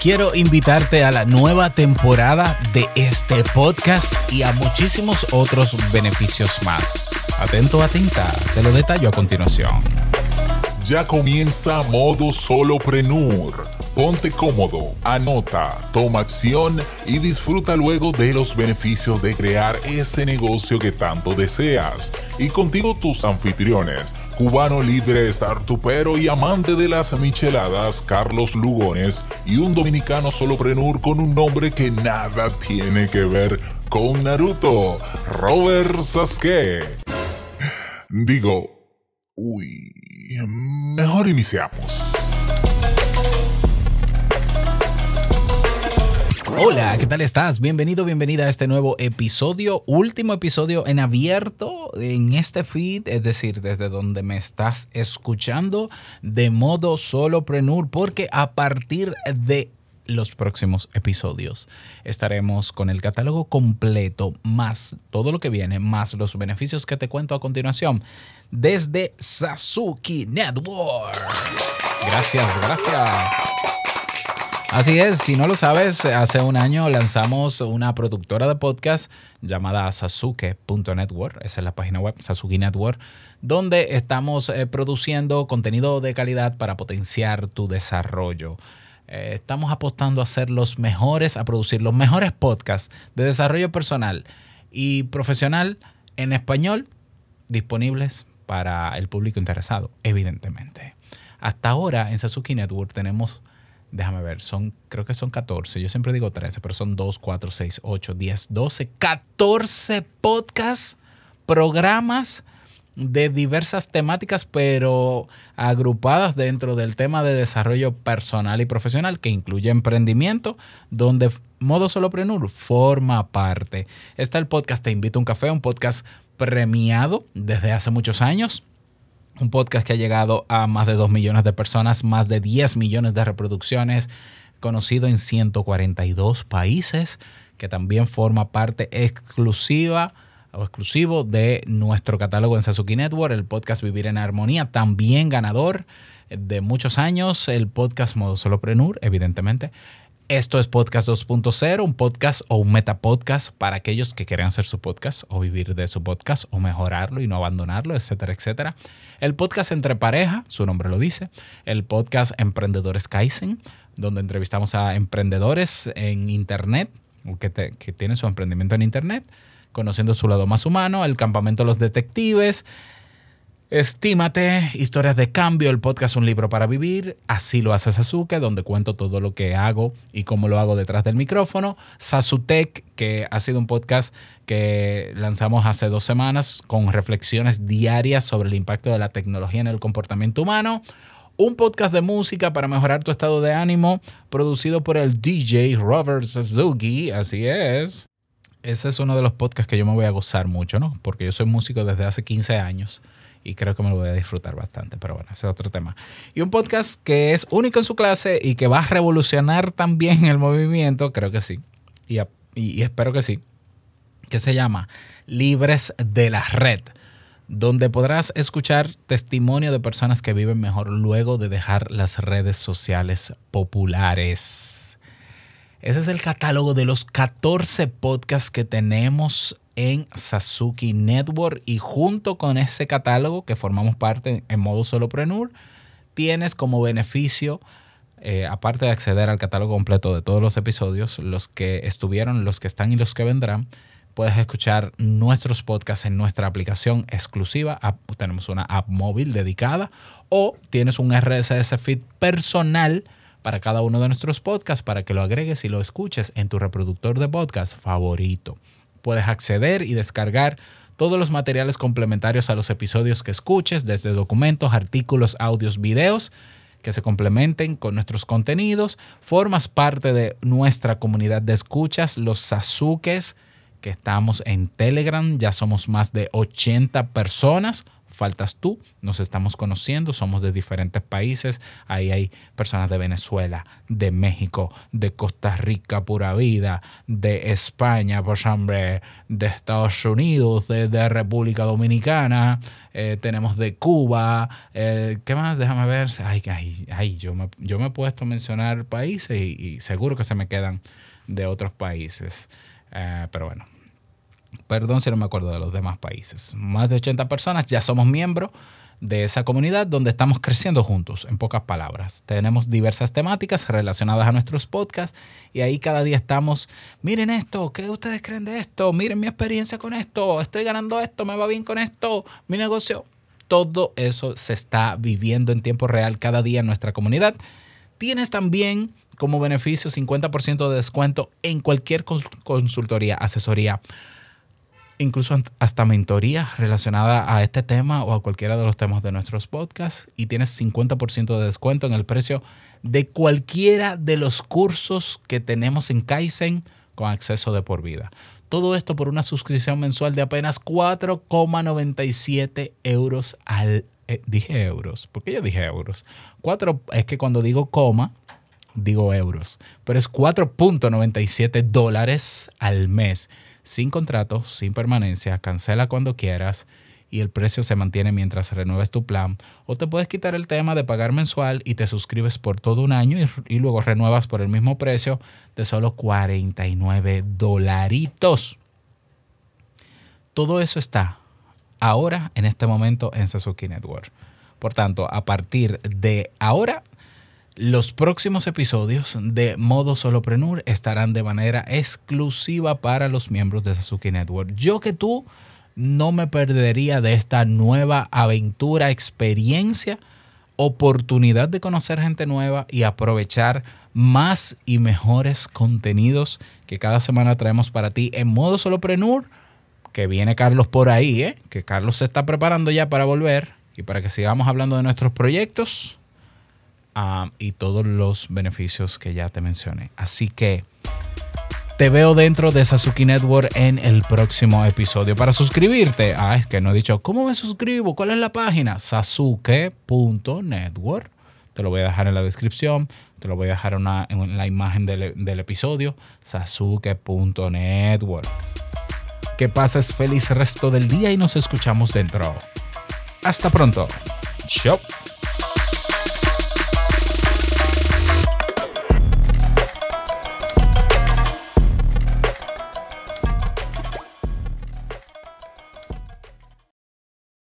quiero invitarte a la nueva temporada de este podcast y a muchísimos otros beneficios más. Atento, atenta, te lo detallo a continuación. Ya comienza modo soloprenur. Ponte cómodo, anota, toma acción y disfruta luego de los beneficios de crear ese negocio que tanto deseas. Y contigo tus anfitriones, cubano libre, startupero y amante de las micheladas, Carlos Lugones, y un dominicano soloprenur con un nombre que nada tiene que ver con Naruto, Robert Sasuke. Digo, uy, mejor iniciamos. Hola, ¿qué tal estás? Bienvenido, bienvenida a este nuevo episodio, último episodio en abierto en este feed, es decir, desde donde me estás escuchando de modo soloprenur, porque a partir de los próximos episodios estaremos con el catálogo completo, más todo lo que viene, más los beneficios que te cuento a continuación, desde Sasuki Network. Gracias, gracias. Así es, si no lo sabes, hace un año lanzamos una productora de podcast llamada sasuke.network, esa es la página web, Sasuke Network, donde estamos eh, produciendo contenido de calidad para potenciar tu desarrollo. Eh, estamos apostando a ser los mejores, a producir los mejores podcasts de desarrollo personal y profesional en español disponibles para el público interesado, evidentemente. Hasta ahora en Sasuke Network tenemos déjame ver, son, creo que son 14, yo siempre digo 13, pero son 2, 4, 6, 8, 10, 12, 14 podcasts, programas de diversas temáticas, pero agrupadas dentro del tema de desarrollo personal y profesional, que incluye emprendimiento, donde Modo Soloprenur forma parte. Está el podcast Te Invito a un Café, un podcast premiado desde hace muchos años un podcast que ha llegado a más de 2 millones de personas, más de 10 millones de reproducciones, conocido en 142 países, que también forma parte exclusiva o exclusivo de nuestro catálogo en Sasuke Network, el podcast Vivir en Armonía, también ganador de muchos años, el podcast Modo Soloprenur, evidentemente, esto es Podcast 2.0, un podcast o un metapodcast para aquellos que quieren hacer su podcast o vivir de su podcast o mejorarlo y no abandonarlo, etcétera, etcétera. El podcast Entre Pareja, su nombre lo dice. El podcast Emprendedores Kaizen, donde entrevistamos a emprendedores en Internet que, que tienen su emprendimiento en Internet, conociendo su lado más humano. El Campamento de los Detectives Estímate, historias de cambio, el podcast Un libro para vivir, así lo hace Sasuke, donde cuento todo lo que hago y cómo lo hago detrás del micrófono. Sasutec, que ha sido un podcast que lanzamos hace dos semanas con reflexiones diarias sobre el impacto de la tecnología en el comportamiento humano. Un podcast de música para mejorar tu estado de ánimo, producido por el DJ Robert Suzuki, así es. Ese es uno de los podcasts que yo me voy a gozar mucho, ¿no? Porque yo soy músico desde hace 15 años y creo que me lo voy a disfrutar bastante, pero bueno, ese es otro tema. Y un podcast que es único en su clase y que va a revolucionar también el movimiento, creo que sí, y, y, espero que sí, que se llama Libres de la Red, donde podrás escuchar testimonio de personas que viven mejor luego de dejar las redes sociales populares. Ese es el catálogo de los 14 podcasts que tenemos en Sasuke Network y junto con ese catálogo que formamos parte en modo solopreneur, tienes como beneficio, eh, aparte de acceder al catálogo completo de todos los episodios, los que estuvieron, los que están y los que vendrán, puedes escuchar nuestros podcasts en nuestra aplicación exclusiva. tenemos una app móvil dedicada o tienes un RSS feed personal para cada uno de nuestros podcasts para que lo agregues y lo escuches en tu reproductor de podcast favorito puedes acceder y descargar todos los materiales complementarios a los episodios que escuches, desde documentos, artículos, audios, videos que se complementen con nuestros contenidos. Formas parte de nuestra comunidad de escuchas, los Sasukes, que estamos en Telegram. Ya somos más de 80 personas. Faltas tú. Nos estamos conociendo, somos de diferentes países. Ahí hay personas de Venezuela, de México, de Costa Rica, pura vida, de España, por ejemplo, de Estados Unidos, de, República Dominicana, eh, tenemos de Cuba. Eh, ¿Qué más? Déjame ver. Ay, ay, ay yo, me, yo me he puesto a mencionar países y, seguro que se me quedan de otros países. Eh, pero bueno, Perdón si no me acuerdo de los demás países. Más de 80 personas, ya somos miembros de esa comunidad donde estamos creciendo juntos, en pocas palabras. Tenemos diversas temáticas relacionadas a nuestros podcasts y ahí cada día estamos, miren esto, ¿qué ustedes creen de esto? Miren mi experiencia con esto, estoy ganando esto, me va bien con esto, mi negocio. Todo eso se está viviendo en tiempo real cada día en nuestra comunidad. Tienes también como beneficio 50% de descuento en cualquier consultoría, asesoría incluso hasta mentoría relacionada a este tema o a cualquiera de los temas de nuestros podcasts y tienes 50% de descuento en el precio de cualquiera de los cursos que tenemos en Kaizen con acceso de por vida. Todo esto por una suscripción mensual de apenas 4,97 euros al... Eh, dije euros, ¿por qué yo dije euros? 4 es que cuando digo coma, digo euros, pero es 4.97 dólares al mes sin contrato, sin permanencia, cancela cuando quieras y el precio se mantiene mientras renueves tu plan. O te puedes quitar el tema de pagar mensual y te suscribes por todo un año y, luego renuevas por el mismo precio de solo 49 dolaritos. Todo eso está ahora, en este momento, en Sasuke Network. Por tanto, a partir de ahora los próximos episodios de Modo Soloprenur estarán de manera exclusiva para los miembros de Sasuke Network. Yo que tú no me perdería de esta nueva aventura, experiencia, oportunidad de conocer gente nueva y aprovechar más y mejores contenidos que cada semana traemos para ti en Modo Soloprenur. Que viene Carlos por ahí, ¿eh? que Carlos se está preparando ya para volver y para que sigamos hablando de nuestros proyectos y todos los beneficios que ya te mencioné. Así que te veo dentro de Sasuke Network en el próximo episodio. Para suscribirte, ah, es que no he dicho, ¿cómo me suscribo? ¿Cuál es la página? Sasuke.network. Te lo voy a dejar en la descripción, te lo voy a dejar en la imagen del, del episodio, sasuke.network. Que pases feliz resto del día y nos escuchamos dentro. Hasta pronto. Chao.